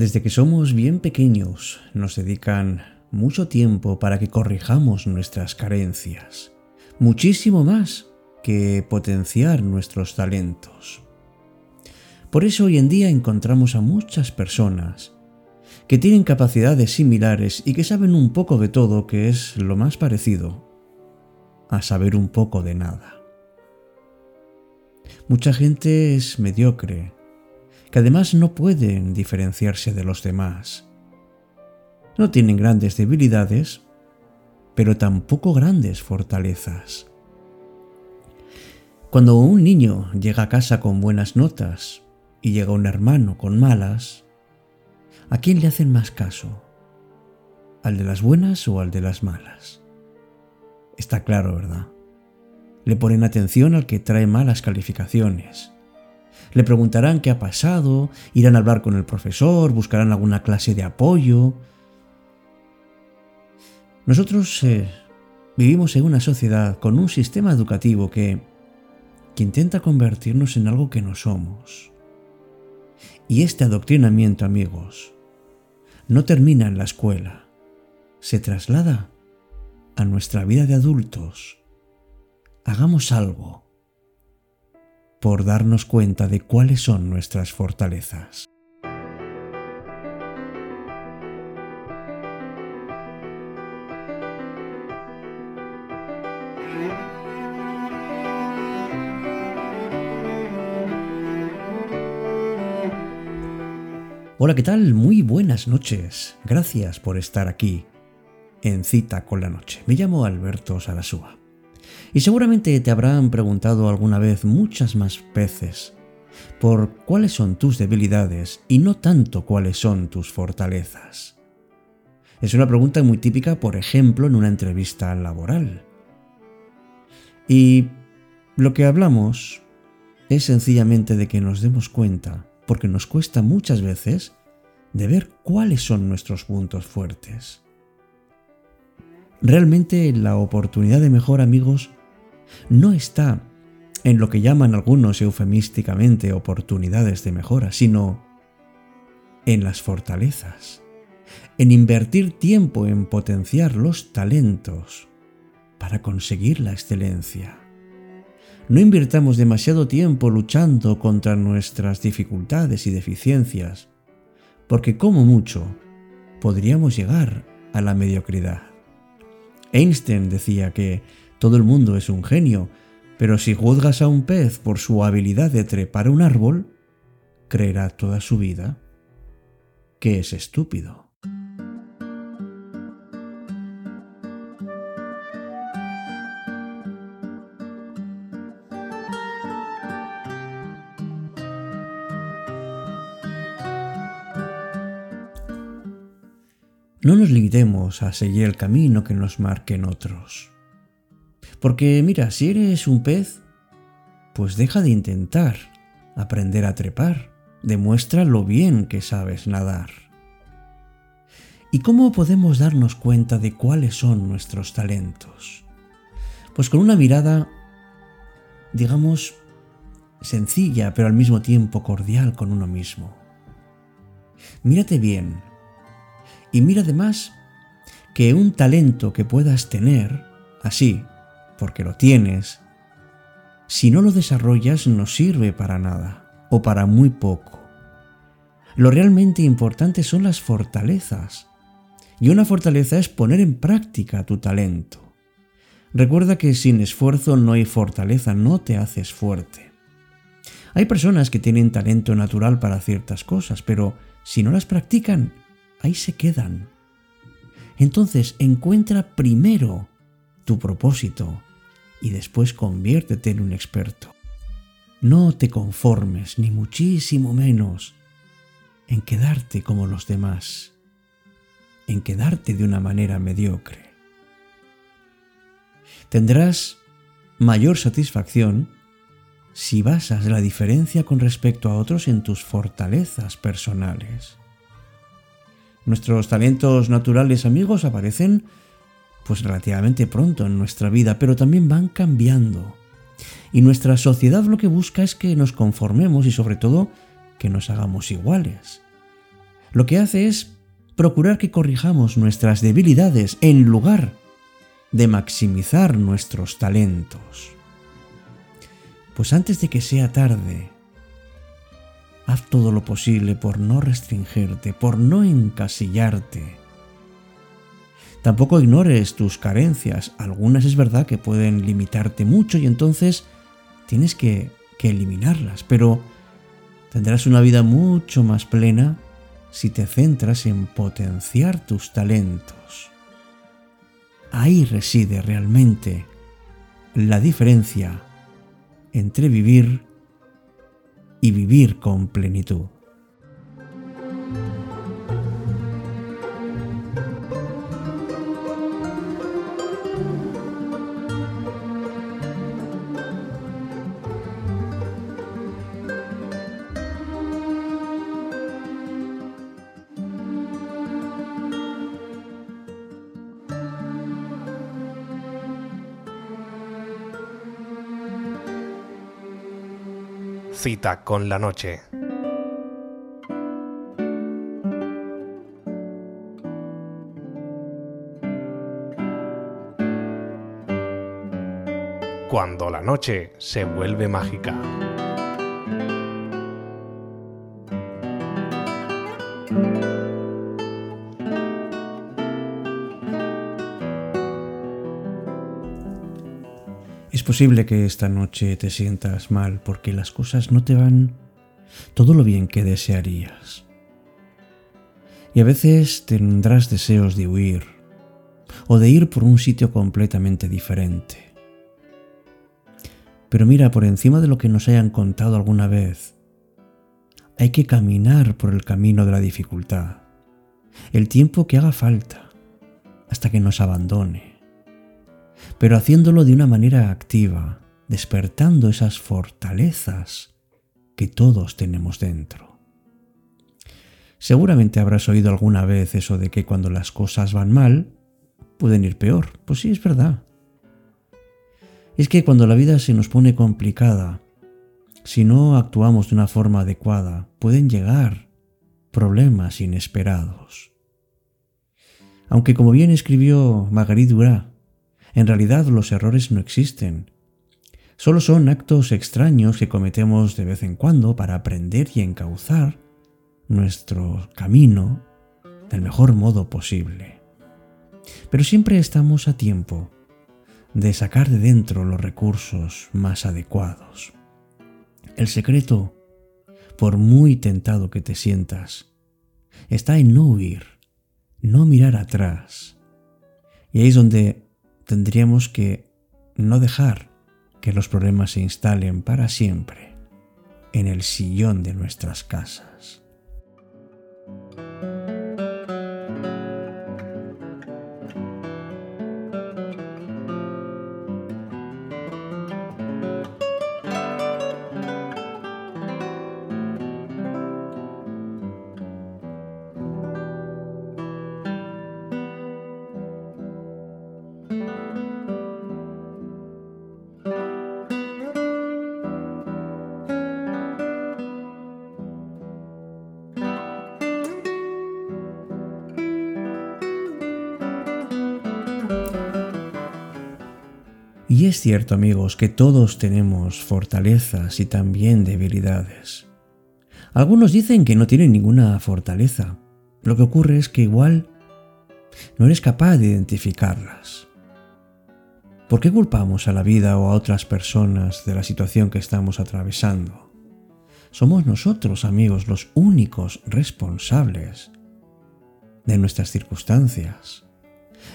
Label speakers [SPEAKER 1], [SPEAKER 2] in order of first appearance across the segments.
[SPEAKER 1] Desde que somos bien pequeños nos dedican mucho tiempo para que corrijamos nuestras carencias, muchísimo más que potenciar nuestros talentos. Por eso hoy en día encontramos a muchas personas que tienen capacidades similares y que saben un poco de todo, que es lo más parecido a saber un poco de nada. Mucha gente es mediocre, que además no pueden diferenciarse de los demás. No tienen grandes debilidades, pero tampoco grandes fortalezas. Cuando un niño llega a casa con buenas notas y llega un hermano con malas, ¿a quién le hacen más caso? ¿Al de las buenas o al de las malas? Está claro, ¿verdad? Le ponen atención al que trae malas calificaciones. Le preguntarán qué ha pasado, irán a hablar con el profesor, buscarán alguna clase de apoyo. Nosotros eh, vivimos en una sociedad con un sistema educativo que, que intenta convertirnos en algo que no somos. Y este adoctrinamiento, amigos, no termina en la escuela, se traslada a nuestra vida de adultos. Hagamos algo por darnos cuenta de cuáles son nuestras fortalezas. Hola, ¿qué tal? Muy buenas noches. Gracias por estar aquí en Cita con la Noche. Me llamo Alberto Sarasúa. Y seguramente te habrán preguntado alguna vez muchas más veces por cuáles son tus debilidades y no tanto cuáles son tus fortalezas. Es una pregunta muy típica, por ejemplo, en una entrevista laboral. Y lo que hablamos es sencillamente de que nos demos cuenta, porque nos cuesta muchas veces, de ver cuáles son nuestros puntos fuertes. Realmente la oportunidad de mejor amigos no está en lo que llaman algunos eufemísticamente oportunidades de mejora, sino en las fortalezas, en invertir tiempo en potenciar los talentos para conseguir la excelencia. No invirtamos demasiado tiempo luchando contra nuestras dificultades y deficiencias, porque como mucho podríamos llegar a la mediocridad. Einstein decía que todo el mundo es un genio, pero si juzgas a un pez por su habilidad de trepar un árbol, creerá toda su vida que es estúpido. No nos limitemos a seguir el camino que nos marquen otros. Porque mira, si eres un pez, pues deja de intentar aprender a trepar. Demuestra lo bien que sabes nadar. ¿Y cómo podemos darnos cuenta de cuáles son nuestros talentos? Pues con una mirada, digamos, sencilla, pero al mismo tiempo cordial con uno mismo. Mírate bien y mira además que un talento que puedas tener, así, porque lo tienes, si no lo desarrollas no sirve para nada o para muy poco. Lo realmente importante son las fortalezas. Y una fortaleza es poner en práctica tu talento. Recuerda que sin esfuerzo no hay fortaleza, no te haces fuerte. Hay personas que tienen talento natural para ciertas cosas, pero si no las practican, ahí se quedan. Entonces encuentra primero tu propósito y después conviértete en un experto. No te conformes, ni muchísimo menos, en quedarte como los demás, en quedarte de una manera mediocre. Tendrás mayor satisfacción si basas la diferencia con respecto a otros en tus fortalezas personales. Nuestros talentos naturales amigos aparecen pues relativamente pronto en nuestra vida, pero también van cambiando. Y nuestra sociedad lo que busca es que nos conformemos y sobre todo que nos hagamos iguales. lo que hace es procurar que corrijamos nuestras debilidades en lugar de maximizar nuestros talentos. Pues antes de que sea tarde, haz todo lo posible por no restringirte, por no encasillarte. Tampoco ignores tus carencias. Algunas es verdad que pueden limitarte mucho y entonces tienes que, que eliminarlas, pero tendrás una vida mucho más plena si te centras en potenciar tus talentos. Ahí reside realmente la diferencia entre vivir y vivir con plenitud.
[SPEAKER 2] Cita con la noche. Cuando la noche se vuelve mágica.
[SPEAKER 1] Posible que esta noche te sientas mal porque las cosas no te van todo lo bien que desearías. Y a veces tendrás deseos de huir o de ir por un sitio completamente diferente. Pero mira, por encima de lo que nos hayan contado alguna vez, hay que caminar por el camino de la dificultad, el tiempo que haga falta, hasta que nos abandone pero haciéndolo de una manera activa, despertando esas fortalezas que todos tenemos dentro. Seguramente habrás oído alguna vez eso de que cuando las cosas van mal, pueden ir peor. Pues sí, es verdad. Es que cuando la vida se nos pone complicada, si no actuamos de una forma adecuada, pueden llegar problemas inesperados. Aunque como bien escribió Marguerite Duras, en realidad los errores no existen. Solo son actos extraños que cometemos de vez en cuando para aprender y encauzar nuestro camino del mejor modo posible. Pero siempre estamos a tiempo de sacar de dentro los recursos más adecuados. El secreto, por muy tentado que te sientas, está en no huir, no mirar atrás. Y ahí es donde tendríamos que no dejar que los problemas se instalen para siempre en el sillón de nuestras casas. Y es cierto amigos que todos tenemos fortalezas y también debilidades. Algunos dicen que no tienen ninguna fortaleza. Lo que ocurre es que igual no eres capaz de identificarlas. ¿Por qué culpamos a la vida o a otras personas de la situación que estamos atravesando? Somos nosotros, amigos, los únicos responsables de nuestras circunstancias.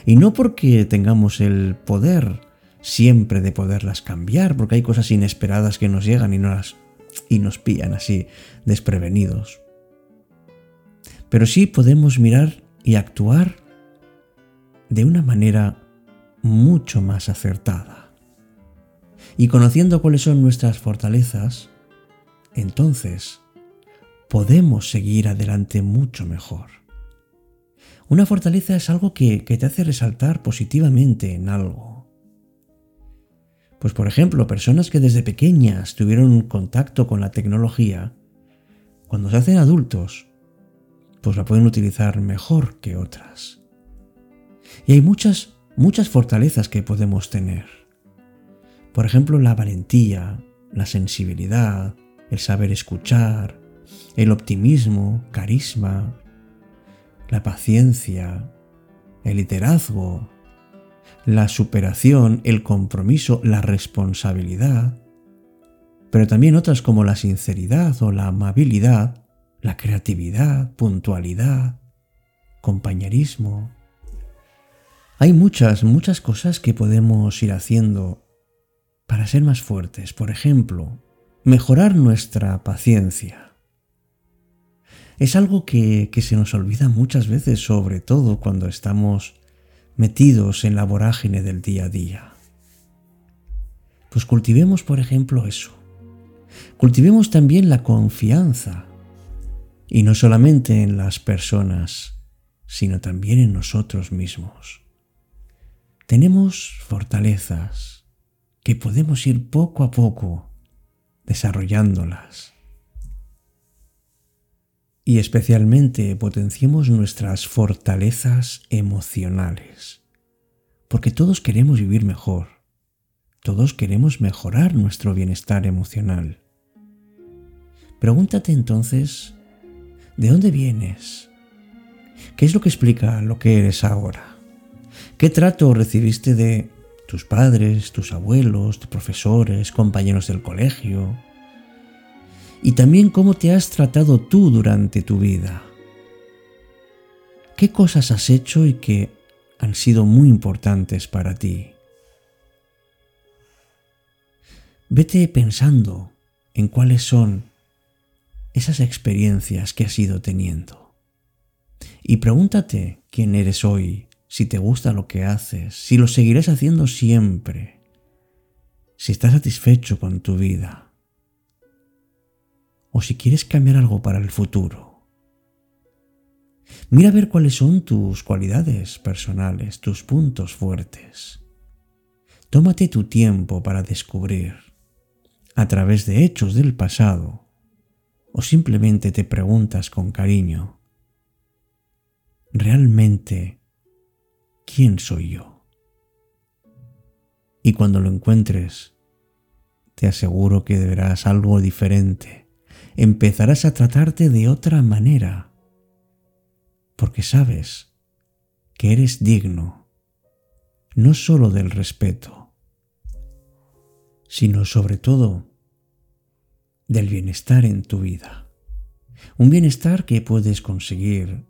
[SPEAKER 1] Y no porque tengamos el poder siempre de poderlas cambiar, porque hay cosas inesperadas que nos llegan y, nos, y nos pillan así desprevenidos. Pero sí podemos mirar y actuar de una manera mucho más acertada. Y conociendo cuáles son nuestras fortalezas, entonces podemos seguir adelante mucho mejor. Una fortaleza es algo que, que te hace resaltar positivamente en algo pues por ejemplo, personas que desde pequeñas tuvieron contacto con la tecnología, cuando se hacen adultos, pues la pueden utilizar mejor que otras. Y hay muchas, muchas fortalezas que podemos tener. Por ejemplo, la valentía, la sensibilidad, el saber escuchar, el optimismo, carisma, la paciencia, el liderazgo, la superación, el compromiso, la responsabilidad, pero también otras como la sinceridad o la amabilidad, la creatividad, puntualidad, compañerismo. Hay muchas, muchas cosas que podemos ir haciendo para ser más fuertes. Por ejemplo, mejorar nuestra paciencia. Es algo que, que se nos olvida muchas veces, sobre todo cuando estamos metidos en la vorágine del día a día. Pues cultivemos, por ejemplo, eso. Cultivemos también la confianza, y no solamente en las personas, sino también en nosotros mismos. Tenemos fortalezas que podemos ir poco a poco desarrollándolas. Y especialmente potenciemos nuestras fortalezas emocionales, porque todos queremos vivir mejor, todos queremos mejorar nuestro bienestar emocional. Pregúntate entonces, ¿de dónde vienes? ¿Qué es lo que explica lo que eres ahora? ¿Qué trato recibiste de tus padres, tus abuelos, tus profesores, compañeros del colegio? Y también cómo te has tratado tú durante tu vida. ¿Qué cosas has hecho y que han sido muy importantes para ti? Vete pensando en cuáles son esas experiencias que has ido teniendo. Y pregúntate quién eres hoy si te gusta lo que haces, si lo seguirás haciendo siempre, si estás satisfecho con tu vida, o si quieres cambiar algo para el futuro. Mira a ver cuáles son tus cualidades personales, tus puntos fuertes. Tómate tu tiempo para descubrir, a través de hechos del pasado, o simplemente te preguntas con cariño, ¿realmente ¿quién soy yo? Y cuando lo encuentres, te aseguro que verás algo diferente. Empezarás a tratarte de otra manera, porque sabes que eres digno, no solo del respeto, sino sobre todo del bienestar en tu vida. Un bienestar que puedes conseguir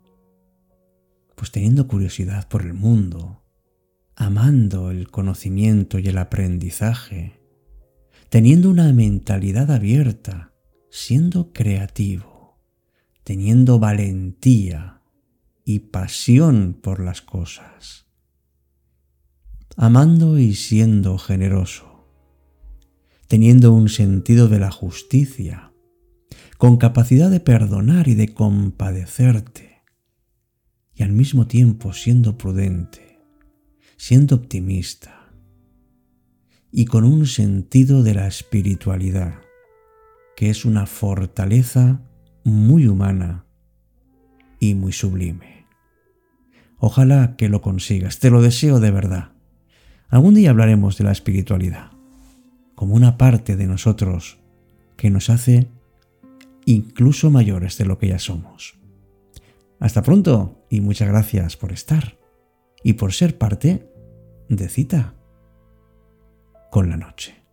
[SPEAKER 1] pues teniendo curiosidad por el mundo, amando el conocimiento y el aprendizaje, teniendo una mentalidad abierta, siendo creativo, teniendo valentía y pasión por las cosas, amando y siendo generoso, teniendo un sentido de la justicia, con capacidad de perdonar y de compadecerte, y al mismo tiempo siendo prudente, siendo optimista y con un sentido de la espiritualidad, que es una fortaleza muy humana y muy sublime. Ojalá que lo consigas, te lo deseo de verdad. Algún día hablaremos de la espiritualidad, como una parte de nosotros que nos hace incluso mayores de lo que ya somos. Hasta pronto y muchas gracias por estar y por ser parte de cita con la noche.